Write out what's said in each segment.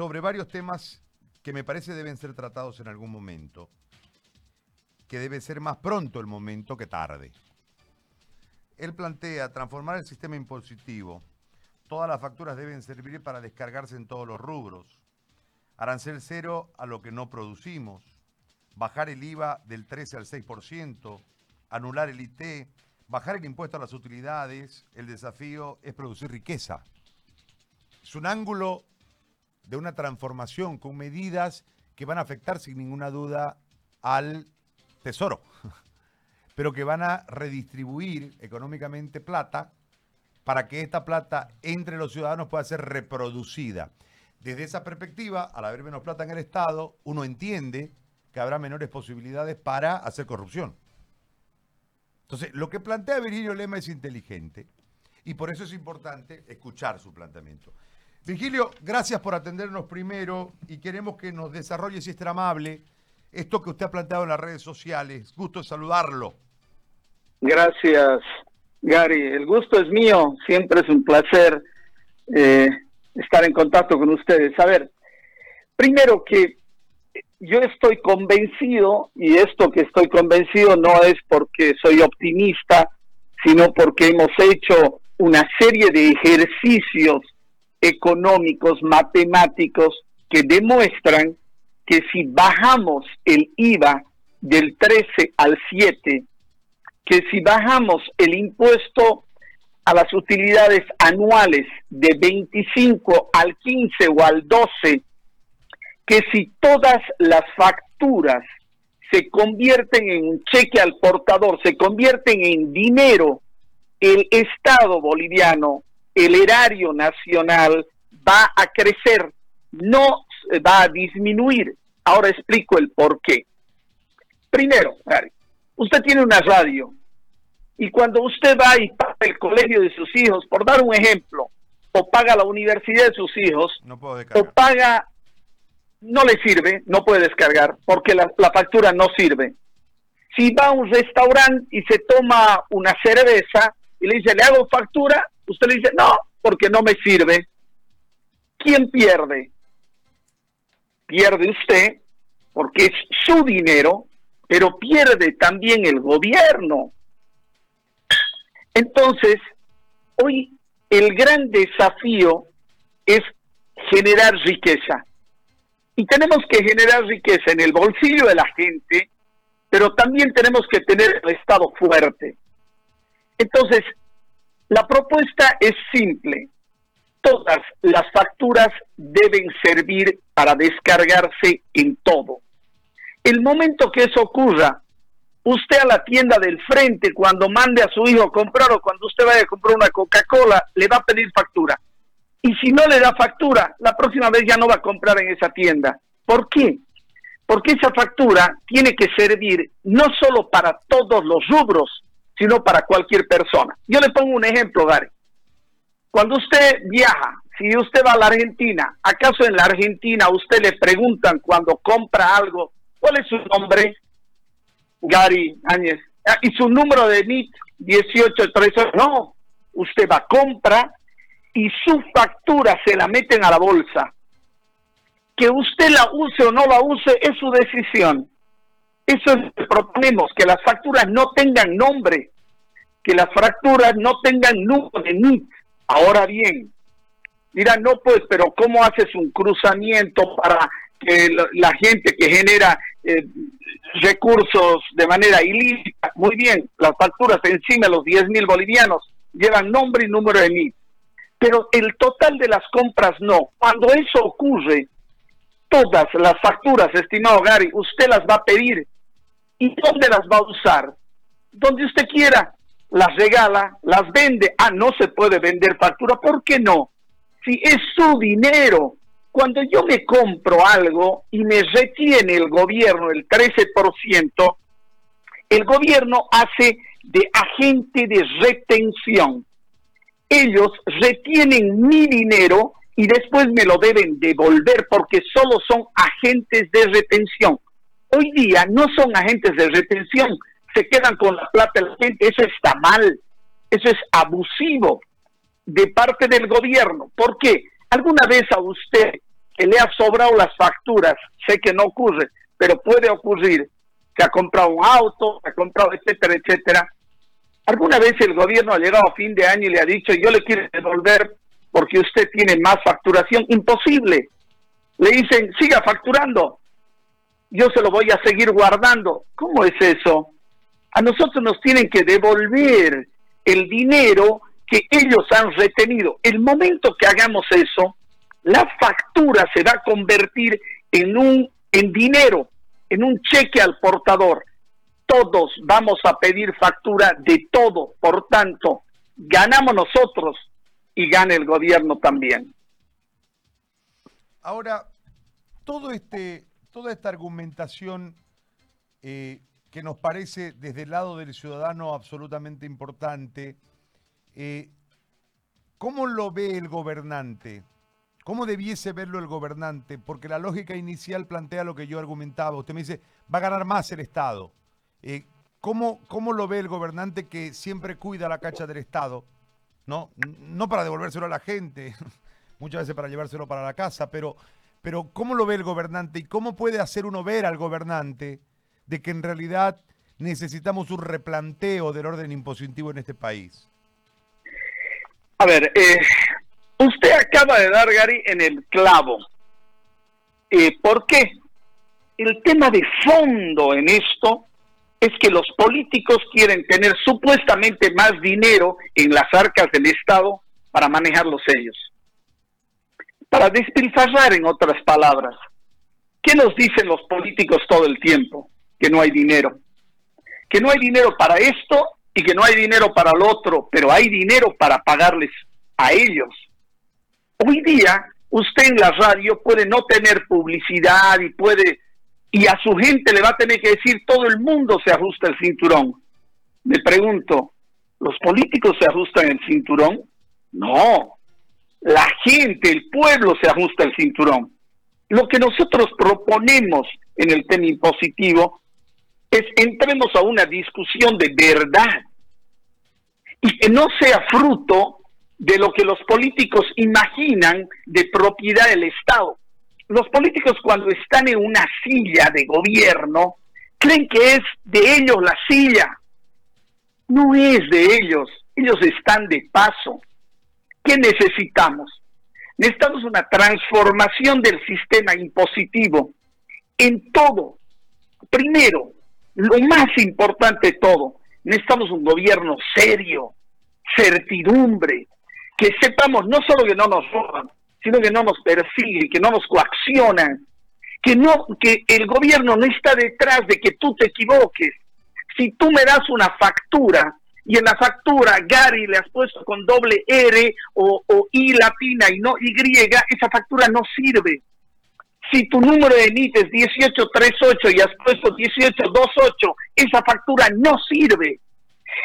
sobre varios temas que me parece deben ser tratados en algún momento, que debe ser más pronto el momento que tarde. Él plantea transformar el sistema impositivo. Todas las facturas deben servir para descargarse en todos los rubros. Arancel cero a lo que no producimos. Bajar el IVA del 13 al 6%. Anular el IT. Bajar el impuesto a las utilidades. El desafío es producir riqueza. Es un ángulo de una transformación con medidas que van a afectar sin ninguna duda al tesoro, pero que van a redistribuir económicamente plata para que esta plata entre los ciudadanos pueda ser reproducida. Desde esa perspectiva, al haber menos plata en el Estado, uno entiende que habrá menores posibilidades para hacer corrupción. Entonces, lo que plantea Virgilio Lema es inteligente y por eso es importante escuchar su planteamiento. Virgilio, gracias por atendernos primero y queremos que nos desarrolle, si es amable, esto que usted ha planteado en las redes sociales. Gusto saludarlo. Gracias, Gary. El gusto es mío. Siempre es un placer eh, estar en contacto con ustedes. A ver, primero que yo estoy convencido, y esto que estoy convencido no es porque soy optimista, sino porque hemos hecho una serie de ejercicios económicos, matemáticos, que demuestran que si bajamos el IVA del 13 al 7, que si bajamos el impuesto a las utilidades anuales de 25 al 15 o al 12, que si todas las facturas se convierten en un cheque al portador, se convierten en dinero, el Estado boliviano el erario nacional va a crecer, no va a disminuir. Ahora explico el por qué. Primero, usted tiene una radio y cuando usted va y paga el colegio de sus hijos, por dar un ejemplo, o paga la universidad de sus hijos, o paga, no le sirve, no puede descargar, porque la, la factura no sirve. Si va a un restaurante y se toma una cerveza y le dice, ¿le hago factura? Usted le dice, no, porque no me sirve. ¿Quién pierde? Pierde usted, porque es su dinero, pero pierde también el gobierno. Entonces, hoy el gran desafío es generar riqueza. Y tenemos que generar riqueza en el bolsillo de la gente, pero también tenemos que tener el Estado fuerte. Entonces, la propuesta es simple. Todas las facturas deben servir para descargarse en todo. El momento que eso ocurra, usted a la tienda del frente, cuando mande a su hijo a comprar o cuando usted vaya a comprar una Coca-Cola, le va a pedir factura. Y si no le da factura, la próxima vez ya no va a comprar en esa tienda. ¿Por qué? Porque esa factura tiene que servir no solo para todos los rubros, sino para cualquier persona. Yo le pongo un ejemplo, Gary. Cuando usted viaja, si usted va a la Argentina, ¿acaso en la Argentina a usted le preguntan cuando compra algo, cuál es su nombre? Gary Áñez. Ah, ¿Y su número de NIT? 1813. No, usted va, compra y su factura se la meten a la bolsa. Que usted la use o no la use es su decisión. Eso es lo que proponemos, que las facturas no tengan nombre, que las fracturas no tengan número de NIT. Ahora bien, dirán, no pues, pero ¿cómo haces un cruzamiento para que la gente que genera eh, recursos de manera ilícita? Muy bien, las facturas encima de los 10 mil bolivianos llevan nombre y número de NIT. Pero el total de las compras no. Cuando eso ocurre, todas las facturas, estimado Gary, usted las va a pedir ¿Y dónde las va a usar? Donde usted quiera. Las regala, las vende. Ah, no se puede vender factura. ¿Por qué no? Si es su dinero. Cuando yo me compro algo y me retiene el gobierno el 13%, el gobierno hace de agente de retención. Ellos retienen mi dinero y después me lo deben devolver porque solo son agentes de retención. Hoy día no son agentes de retención, se quedan con la plata de la gente, eso está mal, eso es abusivo de parte del gobierno. ¿Por qué? ¿Alguna vez a usted que le ha sobrado las facturas, sé que no ocurre, pero puede ocurrir, que ha comprado un auto, ha comprado, etcétera, etcétera. ¿Alguna vez el gobierno ha llegado a fin de año y le ha dicho, yo le quiero devolver porque usted tiene más facturación? Imposible. Le dicen, siga facturando, yo se lo voy a seguir guardando. ¿Cómo es eso? A nosotros nos tienen que devolver el dinero que ellos han retenido. El momento que hagamos eso, la factura se va a convertir en un en dinero, en un cheque al portador. Todos vamos a pedir factura de todo, por tanto, ganamos nosotros y gana el gobierno también. Ahora, todo este, toda esta argumentación eh, que nos parece desde el lado del ciudadano absolutamente importante, eh, ¿cómo lo ve el gobernante? ¿Cómo debiese verlo el gobernante? Porque la lógica inicial plantea lo que yo argumentaba. Usted me dice, va a ganar más el Estado. Eh, ¿cómo, ¿Cómo lo ve el gobernante que siempre cuida la cacha del Estado? No, no para devolvérselo a la gente, muchas veces para llevárselo para la casa, pero, pero ¿cómo lo ve el gobernante y cómo puede hacer uno ver al gobernante de que en realidad necesitamos un replanteo del orden impositivo en este país? A ver, eh, Usted acaba de dar, Gary, en el clavo. Eh, ¿Por qué? El tema de fondo en esto es que los políticos quieren tener supuestamente más dinero en las arcas del Estado para manejarlos ellos. Para despilfarrar, en otras palabras. ¿Qué nos dicen los políticos todo el tiempo? Que no hay dinero. Que no hay dinero para esto y que no hay dinero para lo otro, pero hay dinero para pagarles a ellos. Hoy día usted en la radio puede no tener publicidad y puede y a su gente le va a tener que decir todo el mundo se ajusta el cinturón. Me pregunto, ¿los políticos se ajustan el cinturón? No, la gente, el pueblo se ajusta el cinturón. Lo que nosotros proponemos en el tema impositivo es entremos a una discusión de verdad y que no sea fruto de lo que los políticos imaginan de propiedad del Estado. Los políticos cuando están en una silla de gobierno creen que es de ellos la silla. No es de ellos, ellos están de paso. ¿Qué necesitamos? Necesitamos una transformación del sistema impositivo en todo. Primero, lo más importante de todo, necesitamos un gobierno serio, certidumbre, que sepamos no solo que no nos roban, sino que no nos persiguen, que no nos coaccionan, que no que el gobierno no está detrás de que tú te equivoques. Si tú me das una factura y en la factura Gary le has puesto con doble R o, o I latina y no Y, esa factura no sirve. Si tu número de NIT es 1838 y has puesto 1828, esa factura no sirve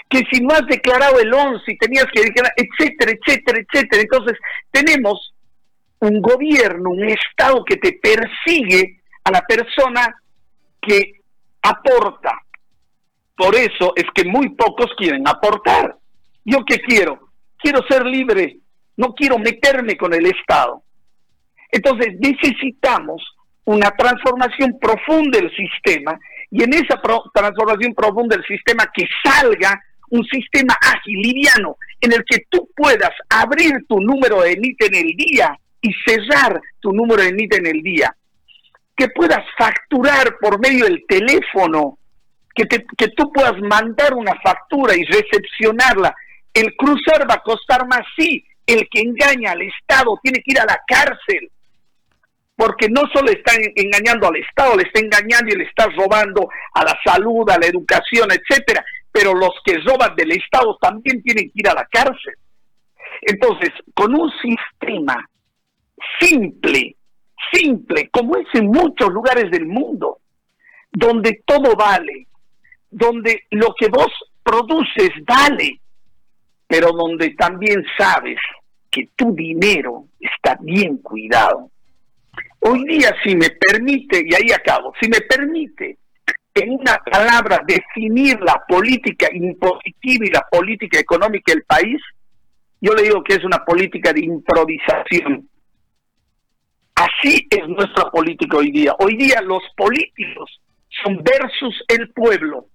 que si no has declarado el 11 y tenías que declarar, etcétera, etcétera, etcétera. Entonces, tenemos un gobierno, un Estado que te persigue a la persona que aporta. Por eso es que muy pocos quieren aportar. ¿Yo qué quiero? Quiero ser libre, no quiero meterme con el Estado. Entonces necesitamos una transformación profunda del sistema y en esa transformación profunda del sistema que salga un sistema ágil, liviano, en el que tú puedas abrir tu número de NIT en el día y cerrar tu número de NIT en el día. Que puedas facturar por medio del teléfono, que, que tú puedas mandar una factura y recepcionarla. El cruzar va a costar más, sí. El que engaña al Estado tiene que ir a la cárcel porque no solo está engañando al Estado, le está engañando y le está robando a la salud, a la educación, etcétera, pero los que roban del Estado también tienen que ir a la cárcel. Entonces, con un sistema simple, simple, como es en muchos lugares del mundo, donde todo vale, donde lo que vos produces vale, pero donde también sabes que tu dinero está bien cuidado Hoy día, si me permite, y ahí acabo, si me permite en una palabra definir la política impositiva y la política económica del país, yo le digo que es una política de improvisación. Así es nuestra política hoy día. Hoy día los políticos son versus el pueblo.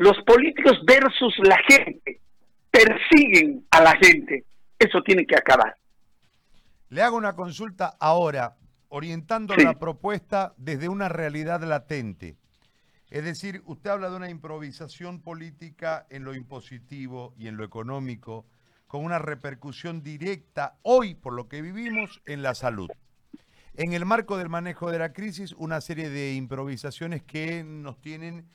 Los políticos versus la gente. Persiguen a la gente. Eso tiene que acabar. Le hago una consulta ahora, orientando la propuesta desde una realidad latente. Es decir, usted habla de una improvisación política en lo impositivo y en lo económico, con una repercusión directa hoy, por lo que vivimos, en la salud. En el marco del manejo de la crisis, una serie de improvisaciones que nos tienen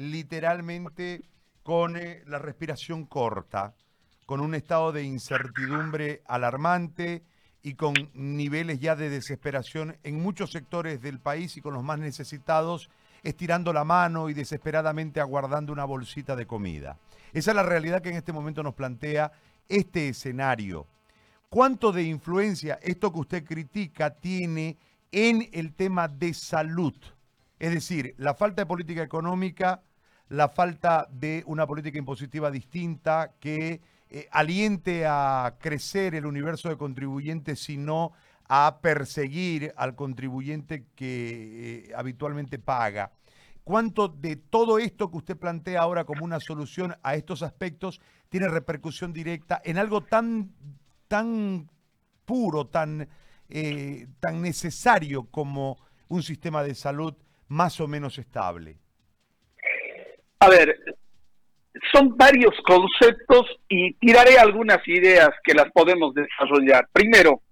literalmente con eh, la respiración corta, con un estado de incertidumbre alarmante y con niveles ya de desesperación en muchos sectores del país y con los más necesitados estirando la mano y desesperadamente aguardando una bolsita de comida. Esa es la realidad que en este momento nos plantea este escenario. ¿Cuánto de influencia esto que usted critica tiene en el tema de salud? Es decir, la falta de política económica, la falta de una política impositiva distinta que eh, aliente a crecer el universo de contribuyentes, sino a perseguir al contribuyente que eh, habitualmente paga. ¿Cuánto de todo esto que usted plantea ahora como una solución a estos aspectos tiene repercusión directa en algo tan, tan puro, tan, eh, tan necesario como un sistema de salud más o menos estable? A ver, son varios conceptos y tiraré algunas ideas que las podemos desarrollar. Primero,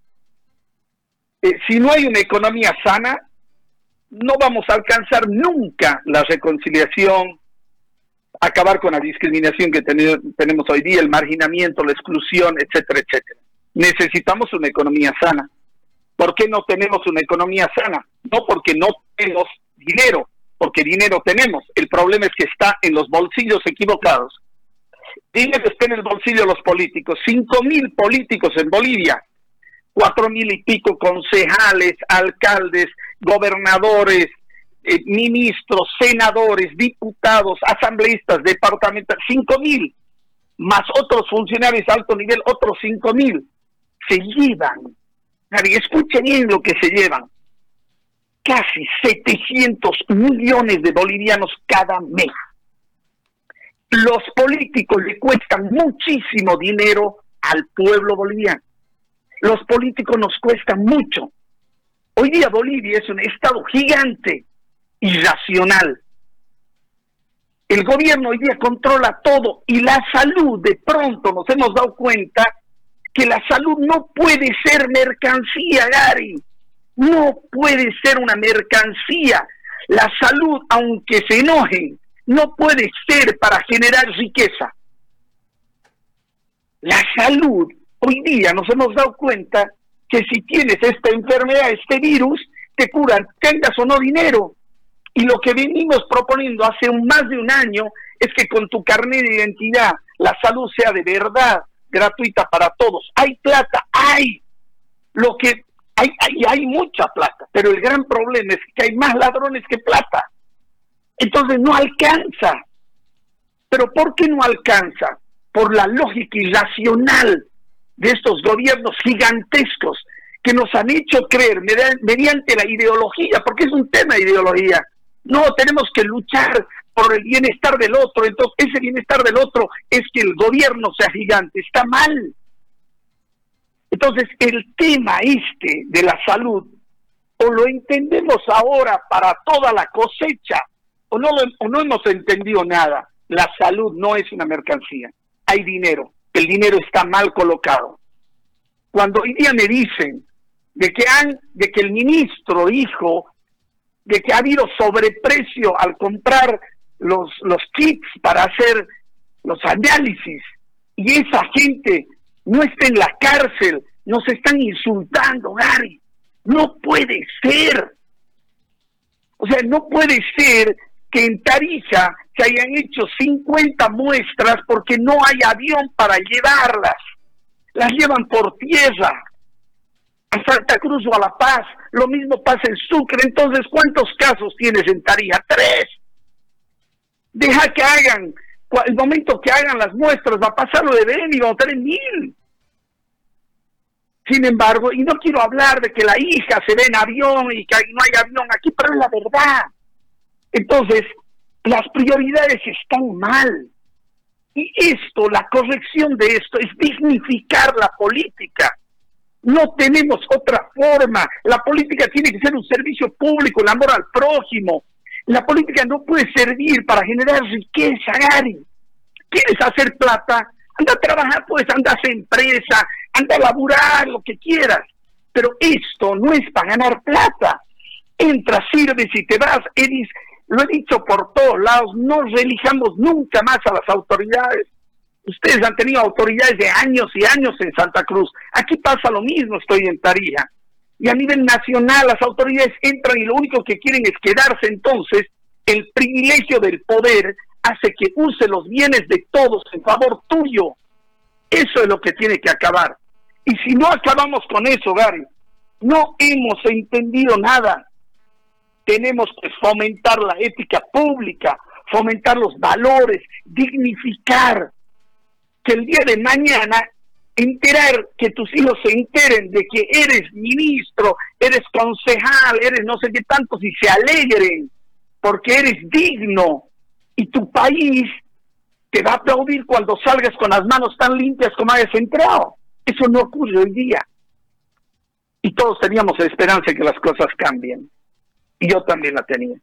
eh, si no hay una economía sana, no vamos a alcanzar nunca la reconciliación, acabar con la discriminación que tenemos hoy día, el marginamiento, la exclusión, etcétera, etcétera. Necesitamos una economía sana. ¿Por qué no tenemos una economía sana? No porque no tenemos dinero, porque dinero tenemos. El problema es que está en los bolsillos equivocados. Dinero está en el bolsillo de los políticos. Cinco mil políticos en Bolivia, cuatro mil y pico concejales, alcaldes, gobernadores, eh, ministros, senadores, diputados, asambleístas, departamentales, cinco mil, más otros funcionarios de alto nivel, otros cinco mil, se llevan. escuchen bien lo que se llevan casi 700 millones de bolivianos cada mes. Los políticos le cuestan muchísimo dinero al pueblo boliviano. Los políticos nos cuestan mucho. Hoy día Bolivia es un estado gigante, irracional. El gobierno hoy día controla todo y la salud, de pronto nos hemos dado cuenta que la salud no puede ser mercancía, Gary no puede ser una mercancía. La salud, aunque se enojen, no puede ser para generar riqueza. La salud, hoy día nos hemos dado cuenta que si tienes esta enfermedad, este virus, te curan, tengas o no dinero. Y lo que venimos proponiendo hace más de un año es que con tu carnet de identidad la salud sea de verdad gratuita para todos. Hay plata, hay. Lo que hay, hay, mucha plata, pero el gran problema es que hay más ladrones que plata. Entonces no alcanza. ¿Pero por qué no alcanza? Por la lógica irracional de estos gobiernos gigantescos que nos han hecho creer mediante la ideología, porque es un tema de ideología. No, tenemos que luchar por el bienestar del otro, entonces ese bienestar del otro es que el gobierno sea gigante, está mal. Entonces, el tema este de la salud, o lo entendemos ahora para toda la cosecha, o no, o no hemos entendido nada. La salud no es una mercancía. Hay dinero. El dinero está mal colocado. Cuando hoy día me dicen de que, han, de que el ministro dijo de que ha habido sobreprecio al comprar los, los kits para hacer los análisis y esa gente no está en la cárcel, nos están insultando, Gary. No puede ser. O sea, no puede ser que en Tarija se hayan hecho 50 muestras porque no hay avión para llevarlas. Las llevan por tierra. A Santa Cruz o a La Paz. Lo mismo pasa en Sucre. Entonces, ¿cuántos casos tienes en Tarija? Tres. Deja que hagan. El momento que hagan las muestras va a pasar lo de Ben y va a tener mil. Sin embargo, y no quiero hablar de que la hija se ve en avión y que no hay avión aquí, pero es la verdad. Entonces, las prioridades están mal. Y esto, la corrección de esto, es dignificar la política. No tenemos otra forma. La política tiene que ser un servicio público, el amor al prójimo. La política no puede servir para generar riqueza, Gary. ¿Quieres hacer plata? Anda a trabajar, pues anda a hacer empresa, anda a laburar, lo que quieras. Pero esto no es para ganar plata. Entras, sirves y te vas. Eres, lo he dicho por todos lados, no relijamos nunca más a las autoridades. Ustedes han tenido autoridades de años y años en Santa Cruz. Aquí pasa lo mismo, estoy en Tarija. Y a nivel nacional las autoridades entran y lo único que quieren es quedarse entonces. El privilegio del poder hace que use los bienes de todos en favor tuyo. Eso es lo que tiene que acabar. Y si no acabamos con eso, Gary, no hemos entendido nada. Tenemos que fomentar la ética pública, fomentar los valores, dignificar, que el día de mañana enterar, que tus hijos se enteren de que eres ministro, eres concejal, eres no sé qué tanto, y se alegren porque eres digno y tu país te va a aplaudir cuando salgas con las manos tan limpias como hayas entrado. Eso no ocurre hoy día. Y todos teníamos la esperanza de que las cosas cambien. Y yo también la tenía.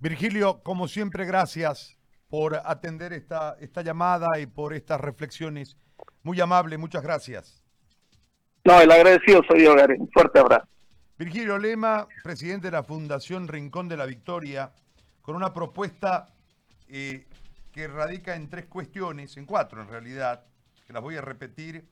Virgilio, como siempre, gracias por atender esta, esta llamada y por estas reflexiones. Muy amable, muchas gracias. No, el agradecido soy yo, Gary. Un fuerte abrazo. Virgilio Lema, presidente de la Fundación Rincón de la Victoria, con una propuesta eh, que radica en tres cuestiones, en cuatro en realidad, que las voy a repetir